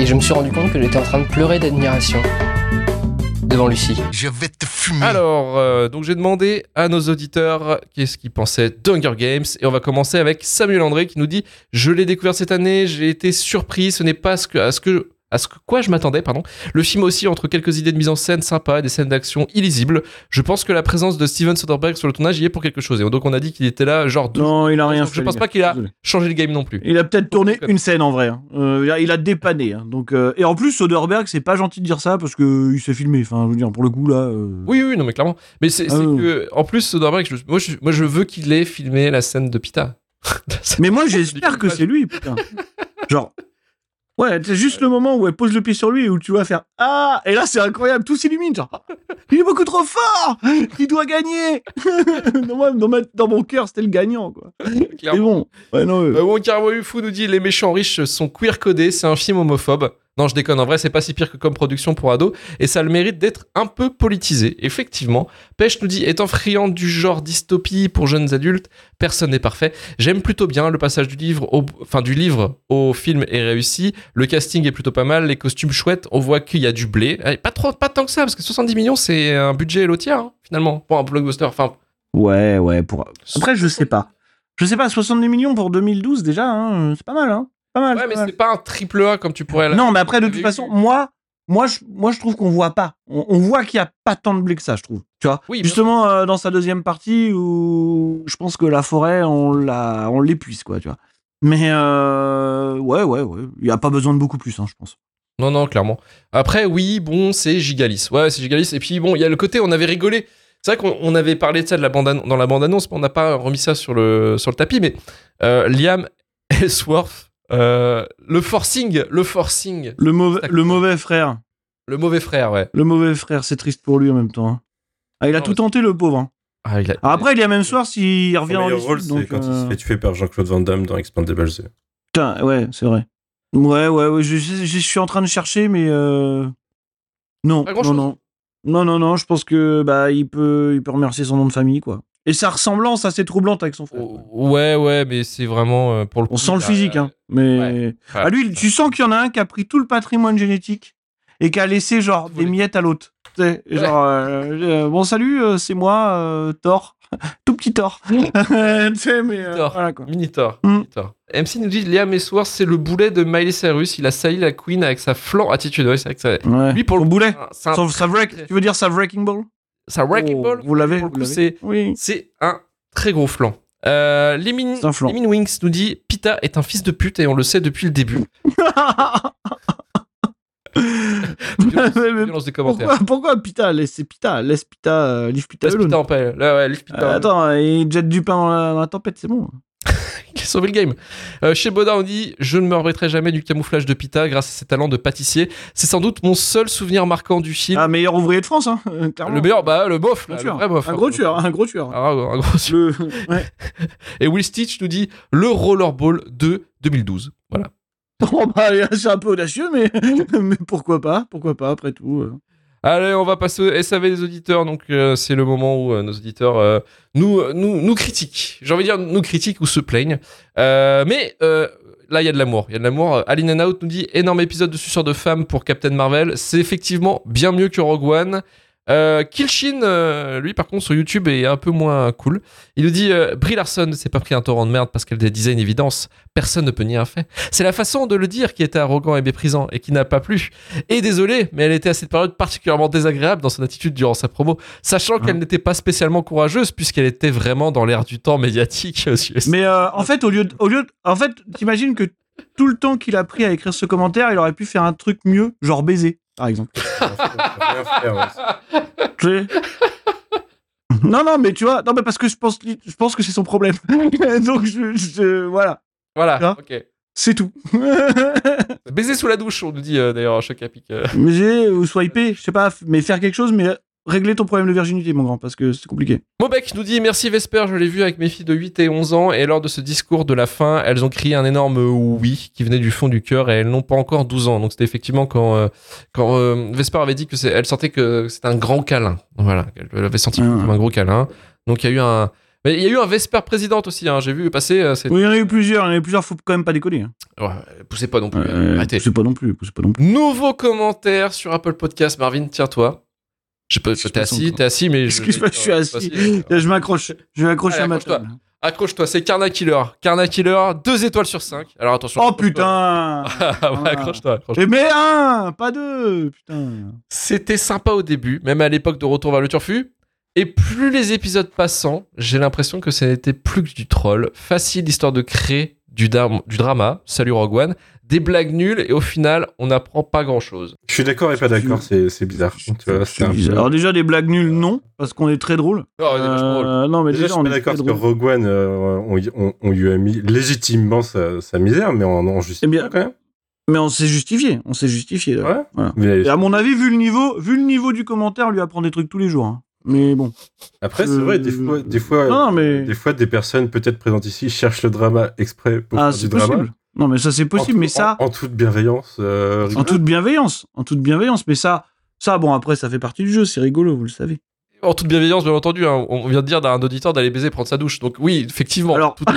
Et je me suis rendu compte que j'étais en train de pleurer d'admiration devant Lucie. Je vais te fumer. Alors, euh, donc j'ai demandé à nos auditeurs qu'est-ce qu'ils pensaient d'Hunger Games et on va commencer avec Samuel André qui nous dit Je l'ai découvert cette année, j'ai été surpris, ce n'est pas ce que, à ce que à ce que quoi je m'attendais, pardon. Le film aussi entre quelques idées de mise en scène sympas, des scènes d'action illisibles. Je pense que la présence de Steven Soderbergh sur le tournage y est pour quelque chose. Et donc on a dit qu'il était là, genre. deux- Non, il a rien fait. je pense pas qu'il a Désolé. changé le game non plus. Il a peut-être tourné une scène en vrai. hein. Euh, il a dépanné. hein. Donc, euh, et en plus, Soderbergh, c'est pas gentil de dire ça parce que il s'est filmé. Enfin, je veux dire, pour le coup, là. euh, Oui, oui, non, mais clairement. Mais c'est Ah que, en plus, Soderbergh, je- moi, je, moi, je veux qu'il ait filmé la scène de Pita. Mais moi, j'espère que c'est lui, putain. Genre. Ouais, c'est juste le moment où elle pose le pied sur lui et où tu vas faire Ah Et là, c'est incroyable, tout s'illumine. Genre, il est beaucoup trop fort Il doit gagner dans, moi, dans, ma- dans mon cœur, c'était le gagnant, quoi. Mais bon, ouais, non, euh, Euh, Wonka Fu nous dit Les méchants riches sont queer codés, c'est un film homophobe. Non, je déconne, en vrai, c'est pas si pire que comme production pour ados, et ça a le mérite d'être un peu politisé, effectivement. Pêche nous dit Étant friand du genre dystopie pour jeunes adultes, personne n'est parfait. J'aime plutôt bien le passage du livre, au, enfin, du livre au film est réussi, le casting est plutôt pas mal, les costumes chouettes, on voit qu'il y a du blé. Eh, Pas, trop, pas tant que ça, parce que 70 millions, c'est un budget lotier, hein, finalement, pour un blockbuster. Enfin, ouais, ouais. Pour... Après, je sais pas. Je sais pas, 70 millions pour 2012 déjà, hein, c'est pas mal, hein. Pas mal. ouais, mais c'est pas un triple A comme tu pourrais. Non, mais après, de toute façon, moi, moi, je, moi, je trouve qu'on voit pas. On, on voit qu'il y a pas tant de blé que ça, je trouve. Tu vois? Oui, Justement, euh, dans sa deuxième partie, où je pense que la forêt, on la, on l'épuise, quoi, tu vois. Mais euh, ouais, ouais, ouais. Il y a pas besoin de beaucoup plus, hein, je pense. Non, non, clairement. Après, oui, bon, c'est Gigalis. Ouais, c'est Gigalis. Et puis, bon, il y a le côté, on avait rigolé. C'est vrai qu'on on avait parlé de ça de la bande dans la bande-annonce, mais on n'a pas remis ça sur le, sur le tapis. Mais euh, Liam Ellsworth, euh, le forcing, le forcing, Le mauvais, le mauvais frère. le mauvais frère, ouais. Le mauvais frère, c'est triste pour lui en même temps. hein. Ah, il a Non, tout mais- tenté, le pauvre. hein. Ah, il a- Alors après, il y a même soir s'il revient Son en meilleur rôle, c'est quand il euh, se fait tuer par Jean-Claude Van Damme dans Expandables 2. Putain, ouais, c'est vrai. Ouais, ouais, ouais, je, je- je suis en train de chercher, mais euh... non, Pas non, grand-chose. non, non, non, non. Je pense que bah il peut, il peut remercier son nom de famille, quoi. Et sa ressemblance assez troublante avec son frère. Oh, Ouais, ouais, mais c'est vraiment euh, pour le coup. On sent le physique, hein. Mais Ouais. ah, lui, tu sens qu'il y en a un qui a pris tout le patrimoine génétique et qui a laissé genre des miettes à l'autre. Tu sais, Genre, euh, euh, bon salut, c'est moi, Thor, tout petit Thor. tu sais, mais Thor. voilà quoi. Minitor. Mm. Minitor. MC nous dit Liam Ellsworth, c'est le boulet de Miley Cyrus. Il a sailli la Queen avec sa flanc attitude. Ouais, c'est vrai que ça. Ouais. Lui, pour le boulet. Un, tu veux dire sa wrecking ball? Sa wrecking Oh, ball. Vous l'avez Pour le vous coup, l'avez c'est Oui. Un très gros flanc. Euh, flanc. Limin Wings nous dit Pita est un fils de pute et on le sait depuis le début. Violence, Mais violence des commentaires. pourquoi, pourquoi Pita Laisse Pita, laisse Pita, euh, leave Pita Laisse. Pita en paix. Là, ouais, Pita. Euh, attends, il jette du pain dans la, dans la tempête, c'est bon. Qui a sauvé le game. Euh, chez Boda, on dit Je ne me remettrai jamais du camouflage de Pita grâce à ses talents de pâtissier. C'est sans doute mon seul souvenir marquant du film. Ah, meilleur ouvrier de France, hein, euh, clairement. le meilleur, bah, le bof, là, le vrai bof. Un hein, gros tueur, un gros tueur. Ah, un gros tueur. Le... Ouais. Et Will Stitch nous dit Le Rollerball de 2012. Voilà. Oh, bah, c'est un peu audacieux, mais... mais pourquoi pas Pourquoi pas, après tout. euh. Allez, on va passer au SAV des auditeurs. Donc, euh, c'est le moment où euh, nos auditeurs euh, nous, nous, nous critiquent. J'ai envie de dire nous critiquent ou se plaignent. Mais là, il y a de l'amour. Il y a de l'amour. Aline and Out nous dit énorme épisode de suceur de femmes pour Captain Marvel. C'est effectivement bien mieux que Rogue One. Euh, Killshin, euh, lui, par contre, sur YouTube est un peu moins cool. Il nous dit euh, Brie Larson ne s'est pas pris un torrent de merde parce qu'elle disait une évidence. Personne ne peut nier un fait. C'est la façon de le dire qui était arrogant et méprisant et qui n'a pas plu. Et désolé, mais elle était à cette période particulièrement désagréable dans son attitude durant sa promo, sachant qu'elle n'était pas spécialement courageuse puisqu'elle était vraiment dans l'air du temps médiatique. Mais euh, en fait, au lieu de, au lieu de- en fait, t'imagines que tout le temps qu'il a pris à écrire ce commentaire, il aurait pu faire un truc mieux, genre baiser, par exemple. Non, non, mais tu vois, non, mais parce que je pense, je pense que c'est son problème. Donc, je, je- voilà. Voilà, ok. C'est tout. Baiser sous la douche, on nous dit euh, d'ailleurs à chaque apic. euh. Baiser ou swiper, je sais pas, mais faire quelque chose, mais régler ton problème de virginité, mon grand, parce que c'est compliqué. Mobec nous dit merci Vesper, je l'ai vu avec mes filles de 8 et 11 ans et lors de ce discours de la fin, elles ont crié un énorme oui qui venait du fond du cœur et elles n'ont pas encore 12 ans. Donc c'était effectivement quand euh, quand euh, Vesper avait dit que elle sentait que c'était un grand câlin. Voilà, elle avait senti Ah. comme un gros câlin. Donc il y a eu un mais il y a eu un Vesper présidente aussi hein, j'ai vu passer euh, Oui, il y en a eu plusieurs, il y en a eu plusieurs, faut quand même pas déconner. Hein. ouais, poussez pas non plus, arrêtez. poussez pas non plus, poussez pas non plus. Nouveau commentaire sur Apple Podcast Marvin, tiens-toi. Je peux t'es assis, t'es assis mais Excuse-moi, je suis assis. Je m'accroche, je vais accrocher Allez, à ma accroche-toi. table. Accroche-toi, c'est Carna Killer. Carna Killer, 2 étoiles sur 5. Alors attention. Oh putain Ah ouais, accroche-toi, accroche-toi. Et mais un, pas deux, putain. C'était sympa au début, même à l'époque de Retour vers le Turfu. Et plus les épisodes passant, j'ai l'impression que ça n'était plus que du troll. Facile histoire de créer du, dam- du drama. Salut Rogue One. Des blagues nulles et au final, on n'apprend pas grand chose. Je suis d'accord et pas d'accord, c'est bizarre. Tu vois, c'est un peu- Alors déjà des blagues nulles, non, parce qu'on est très drôle. Oh. Euh, non mais Déjà, déjà, je suis on pas est d'accord très parce que drôle. Rogue One, euh, on, y- on- on lui a mis légitimement sa, sa misère, mais en, en justifiant Eh bien, quand même. Mais on s'est justifié, on s'est justifié. là. Ouais. Voilà. Mais Et à mon avis, vu le niveau, vu le niveau du commentaire, on lui apprend des trucs tous les jours. hein. Mais bon. après, c'est Euh, vrai, des fois, des fois, Non, non, mais des fois, des personnes peut-être présentes ici cherchent le drama exprès pour ah, faire du c'est drama. possible. Non, mais ça c'est possible. En mais tout- ça, en, en toute bienveillance. euh, en toute bienveillance, en toute bienveillance. Mais ça, ça, bon après, ça fait partie du jeu. C'est rigolo, vous le savez. En toute bienveillance, bien entendu. hein. On vient de dire à un auditeur d'aller baiser, prendre sa douche. Donc oui, effectivement. Alors- tout.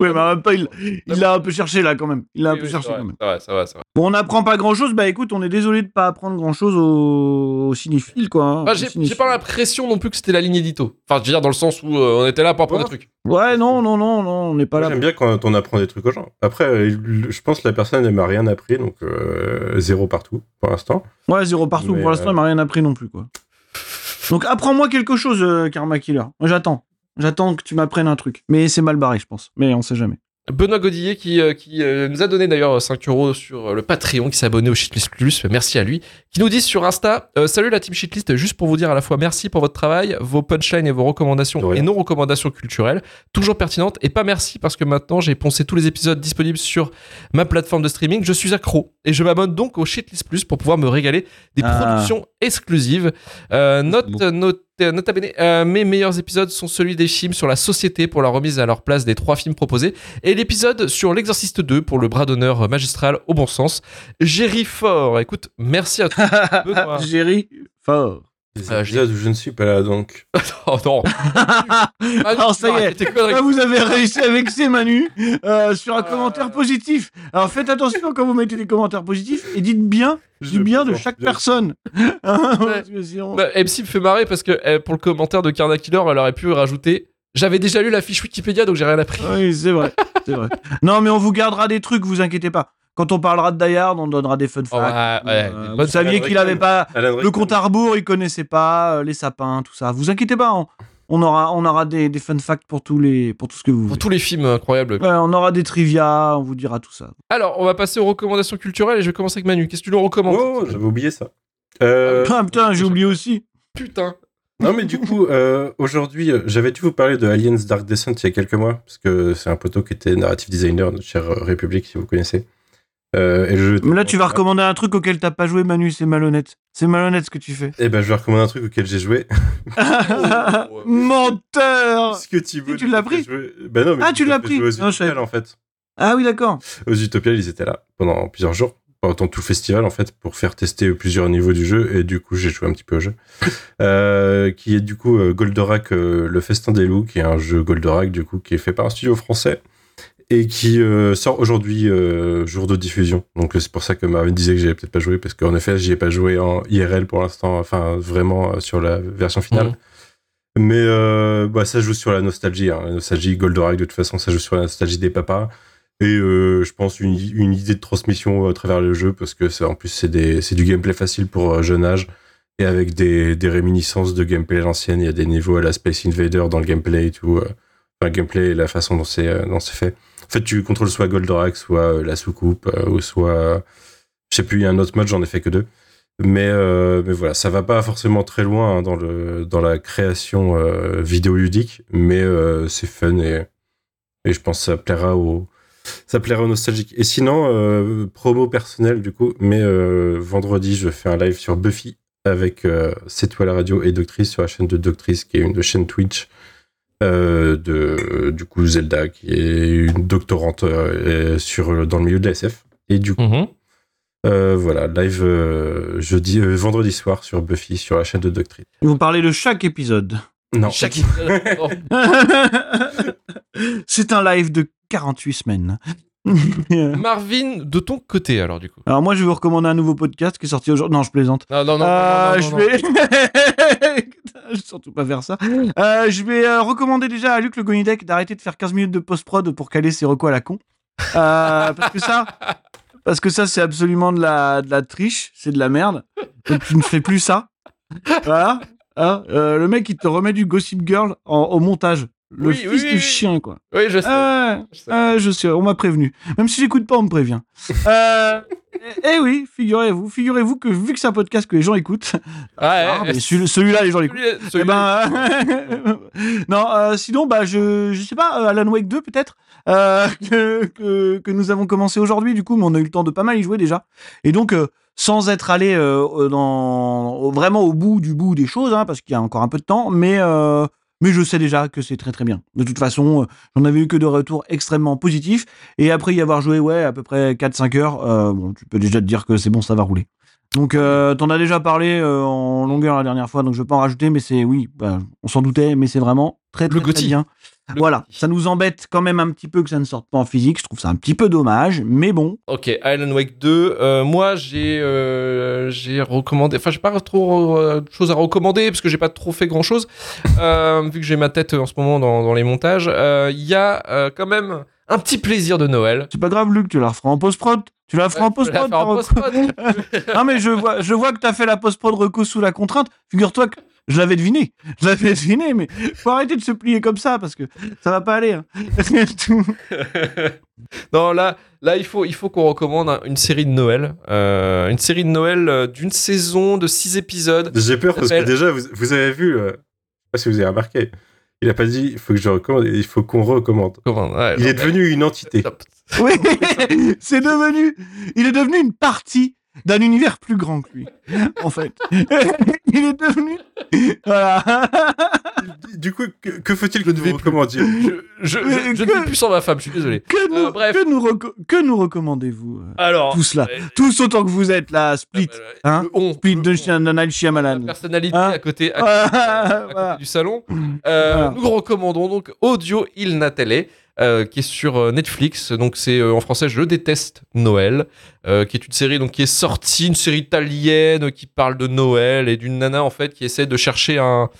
Oui, mais en même temps, il, l'a un peu cherché là quand même. Il l'a un peu oui, cherché vrai, quand même. Ça va, ça va, ça va. Bon, on n'apprend pas grand chose. Bah écoute, on est désolé de pas apprendre grand chose aux, aux cinéphiles, quoi. hein, Bah, j'ai pas l'impression non plus que c'était la ligne édito. Enfin, je veux dire, dans le sens où euh, on était là pour apprendre Ouais. des trucs. Ouais, non, non, non, non, on n'est pas Moi, là. J'aime bien quand on apprend des trucs aux gens. Après, euh, je pense que la personne ne m'a rien appris, donc euh, zéro partout pour l'instant. Ouais, zéro partout. Mais, Pour l'instant, il m'a rien appris non plus, quoi. Donc apprends-moi quelque chose, euh, Karma Killer. J'attends. J'attends que tu m'apprennes un truc. Mais c'est mal barré, je pense. Mais on sait jamais. Benoît Godillet qui, euh, qui euh, nous a donné d'ailleurs 5 euros sur euh, le Patreon, qui s'est abonné au Shitlist Plus, merci à lui, qui nous dit sur Insta euh, Salut la team Shitlist, juste pour vous dire à la fois merci pour votre travail, vos punchlines et vos recommandations et nos recommandations culturelles, toujours pertinentes, et pas merci parce que maintenant j'ai poncé tous les épisodes disponibles sur ma plateforme de streaming, je suis accro et je m'abonne donc au Shitlist Plus pour pouvoir me régaler des Ah. productions exclusives. Euh, note, bon. note, euh, nota bene, euh, mes meilleurs épisodes sont celui des films sur la société pour la remise à leur place des trois films proposés et l'épisode sur l'exorciste 2 pour le bras d'honneur magistral au bon sens. Jerry Fort, écoute, merci à toi. Jerry, fort. Ah, épisodes où je ne suis pas là, donc. oh non. Ah, Alors, ça y est. Ah, vous avez réussi à vexer Manu euh, sur un commentaire positif. Alors faites attention quand vous mettez des commentaires positifs et dites bien du bien de chaque personne. Hein, sinon- Bah, MC me fait marrer parce que euh, pour le commentaire de Carna Killer, elle aurait pu rajouter J'avais déjà lu la fiche Wikipédia donc j'ai rien appris. Oui, c'est vrai, c'est vrai. Non, mais on vous gardera des trucs, vous inquiétez pas. Quand on parlera de Die Hard, on donnera des fun Oh, facts. ouais, ouais, Euh, vous saviez qu'il avait pas le compte à rebours, il connaissait pas euh, les sapins, tout ça. Vous inquiétez pas, on, on aura, on aura des, des fun facts pour tous les, pour tout ce que vous Pour voulez. tous les films incroyables. Ouais, on aura des trivia, on vous dira tout ça. Alors, on va passer aux recommandations culturelles et je vais commencer avec Manu. Qu'est-ce que tu nous recommandes Oh, j'avais oublié ça. Euh, Ah putain, j'ai oublié aussi. Putain. non, mais du coup, euh, aujourd'hui, j'avais dû vous parler de Aliens Dark Descent il y a quelques mois, parce que c'est un poteau qui était narrative designer, chère euh, République, si vous connaissez. Euh, et Mais là, tu vas recommander un truc auquel t'as pas joué, Manu, c'est malhonnête. C'est malhonnête ce que tu fais. Eh ben, je vais recommander un truc auquel j'ai joué. Oh, Menteur Puisque Thibaut, tu l'as il a pris joué- Ben non, mais Ah, tu l'as pris aux Non, Utopiales, en fait. Ah oui, d'accord. Aux Utopiales, ils étaient là pendant plusieurs jours, pendant tout le festival, en fait, pour faire tester plusieurs niveaux du jeu. Et du coup, j'ai joué un petit peu au jeu. Euh, qui est du coup euh, Goldorak, euh, le Festin des Loups, qui est un jeu Goldorak, du coup, qui est fait par un studio français. Et qui euh, sort aujourd'hui, euh, jour de diffusion. Donc c'est pour ça que Marvin disait que j'avais peut-être pas joué, parce qu'en effet, j'y ai pas joué en IRL pour l'instant, enfin vraiment euh, sur la version finale. Mhm. Mais euh, bah, ça joue sur la nostalgie. Hein. La nostalgie Goldorak, de toute façon, ça joue sur la nostalgie des papas. Et je pense une, une idée de transmission à travers le jeu, parce que en plus, c'est du gameplay facile pour jeune âge. Et avec des, des réminiscences de gameplay à l'ancienne, il y a des niveaux à la Space Invader dans le gameplay et tout. Enfin, le gameplay et la façon dont c'est dont c'est fait. En fait, tu contrôles soit Goldorak, soit euh, la soucoupe, euh, ou soit. euh, je sais plus, il y a un autre mode, j'en ai fait que deux. Mais, mais voilà, ça va pas forcément très loin hein, dans, le, dans la création vidéoludique, mais c'est fun et, et je pense que ça plaira aux, Ça plairait aux nostalgiques. Et sinon, promo personnel du coup, mais vendredi, je fais un live sur Buffy avec C'est toi la radio et Doctrice sur la chaîne de Doctrice, qui est une chaîne Twitch euh, de du coup Zelda, qui est une doctorante euh, sur dans le milieu de la SF. Et du coup, Mhm. euh, voilà, live euh, jeudi, euh, vendredi soir sur Buffy sur la chaîne de Doctrice. Ils vont parler de chaque épisode. Non. Chaque Oh, C'est un live de 48 semaines. Marvin, de ton côté, alors, du coup. Alors moi, je vais vous recommander un nouveau podcast qui est sorti aujourd'hui. Non, je plaisante. Non, non, non. Euh, non, non, je vais. je vais surtout pas faire ça. Euh, je vais euh, recommander déjà à Luc Le Gonidec d'arrêter de faire 15 minutes de post-prod pour caler ses recos à la con. Parce que ça, parce que ça, c'est absolument de la, de la triche, c'est de la merde. Donc tu ne fais plus ça. Voilà. Hein, le mec, il te remet du Gossip Girl en- au montage. Le Oui, fils oui, du oui, chien, quoi. Oui, je sais. Ah, je sais. ah, je sais, on m'a prévenu. Même si j'écoute pas, on me prévient. Euh, eh eh oui, figurez-vous, figurez-vous que vu que c'est un podcast que les gens écoutent, ah, Ouais, celui- celui-là, les gens l'écoutent. Eh ben, euh, non, euh, sinon, bah, je, je sais pas, euh, Alan Wake 2 peut-être, euh, que, que, que nous avons commencé aujourd'hui, du coup, mais on a eu le temps de pas mal y jouer déjà. Et donc, euh, sans être allé euh, dans, vraiment au bout du bout des choses, hein, parce qu'il y a encore un peu de temps, mais, euh, mais je sais déjà que c'est très très bien. De toute façon, euh, j'en avais eu que de retours extrêmement positifs. Et après y avoir joué, ouais, à peu près 4-5 heures, euh, bon, tu peux déjà te dire que c'est bon, ça va rouler. Donc, euh, t'en as déjà parlé euh, en longueur la dernière fois, donc je vais pas en rajouter, mais c'est, oui, bah, on s'en doutait, mais c'est vraiment très, très, très Gotti. bien. Le voilà, ça nous embête quand même un petit peu que ça ne sorte pas en physique, je trouve ça un petit peu dommage, mais bon. Ok, Island Wake 2. euh, moi, j'ai euh, j'ai recommandé. Enfin, j'ai pas trop euh, de choses à recommander parce que j'ai pas trop fait grand chose. vu que j'ai ma tête en ce moment dans, dans les montages, il y a quand même un petit plaisir de Noël. C'est pas grave, Luc, tu la referas en post-prod. Tu la feras en post-prod. Ah, mais je vois, je vois que t'as fait la post-prod reco sous la contrainte. Figure-toi que je l'avais deviné. Je l'avais deviné, mais faut arrêter de se plier comme ça parce que ça va pas aller. hein. Non, là, là, il faut, il faut qu'on recommande un- une série de Noël. Euh, une série de Noël euh, d'une saison de 6 épisodes. J'ai peur parce que déjà, vous, vous avez vu, euh, je sais pas si vous avez remarqué, il a pas dit il faut que je recommande, il faut qu'on recommande. Comment ouais, Il non, est devenu une entité. Oui, c'est devenu, il est devenu une partie d'un univers plus grand que lui, en fait. Il est devenu, voilà. Du coup, que, que faut-il que Je ne vais nous plus. recommandions? Je, je, je, je ne vis plus sans ma femme, je suis désolé. Que nous, Euh, bref. que nous, reco- que nous recommandez-vous, euh, Alors, tous là, euh, tous autant que vous êtes là, Split, euh, hein, le on, Split de. Chien- Shyamalan. personnalité Hein? à côté, à, Voilà, à côté voilà. du salon. Euh, Voilà. Nous recommandons donc Audio Il Natale, euh, qui est sur euh, Netflix. Donc c'est euh, en français Je déteste Noël, qui est une série donc qui est sortie, une série italienne qui parle de Noël et d'une nana en fait qui essaie de chercher un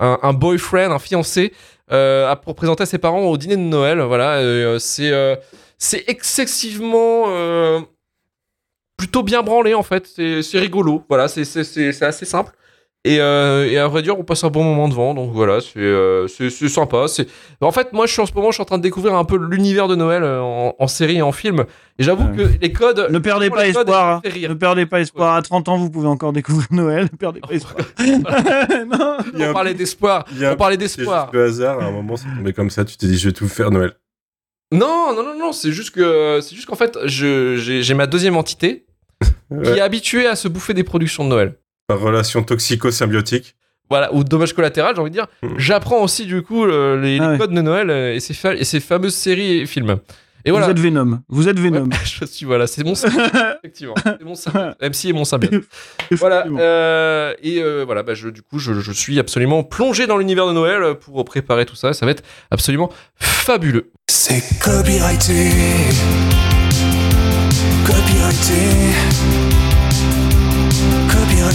un, boyfriend, un fiancé, pour présenter à ses parents au dîner de Noël. Voilà, c'est c'est excessivement plutôt bien branlé en fait. C'est rigolo. Voilà, c'est assez simple. Et, euh, et à vrai dire, on passe un bon moment devant. Donc voilà, c'est euh, c'est c'est sympa. C'est en fait, moi, je suis en ce moment, je suis en train de découvrir un peu l'univers de Noël euh, en, en série et en film. Et j'avoue Ouais. que les codes. Ne perdez pas espoir. hein. ça me fait rire. Ne perdez pas espoir. À 30 ans, vous pouvez encore découvrir Noël. Ne perdez pas espoir. non. On parlait d'espoir. On parlait C'est d'espoir. juste le hasard, à un moment, c'est tombé comme ça, tu t'es dit je vais tout faire Noël. Non, non, non, non. C'est juste que c'est juste qu'en fait, je- j'ai ma deuxième entité qui est habituée à se bouffer des productions de Noël. Par relation toxico-symbiotique. Voilà, ou dommage collatéral, j'ai envie de dire. Mhm. J'apprends aussi du coup les, les Ah ouais. codes de Noël euh, et ces, fa- et ces fameuses séries et films. Et voilà. Vous êtes Venom. Vous êtes Venom. Ouais, je suis voilà, c'est mon symbiote, effectivement. C'est mon symbiote. MC est mon symbiote. voilà. Euh, et euh, voilà, bah, je, du coup, je, je suis absolument plongé dans l'univers de Noël pour préparer tout ça. Ça va être absolument fabuleux. C'est copyrighté. Copyrighté. Tu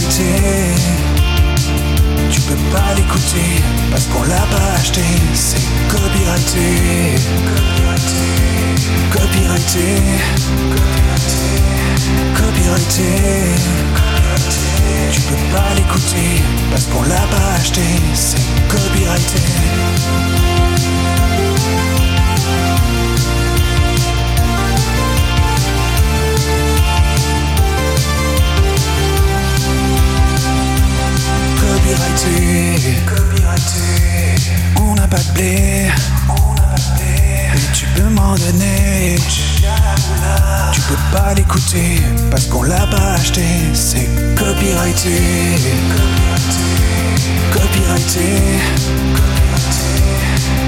peux pas l'écouter parce qu'on l'a pas acheté. C'est copyrighté. Copyrighté. Copyrighté. Copyrighté. Copyrighté. Tu peux pas l'écouter parce qu'on l'a pas acheté. C'est. Copyrighté, copyrighté. Copyrighté.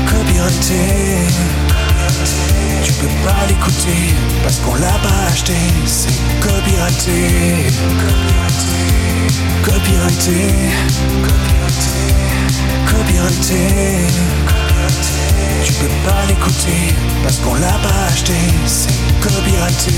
Copyrighté. Tu peux pas l'écouter parce qu'on l'a pas acheté. C'est copyrighté. Copyrighté. Copyrighté. Tu peux pas l'écouter parce qu'on l'a pas acheté. C'est copyrighté.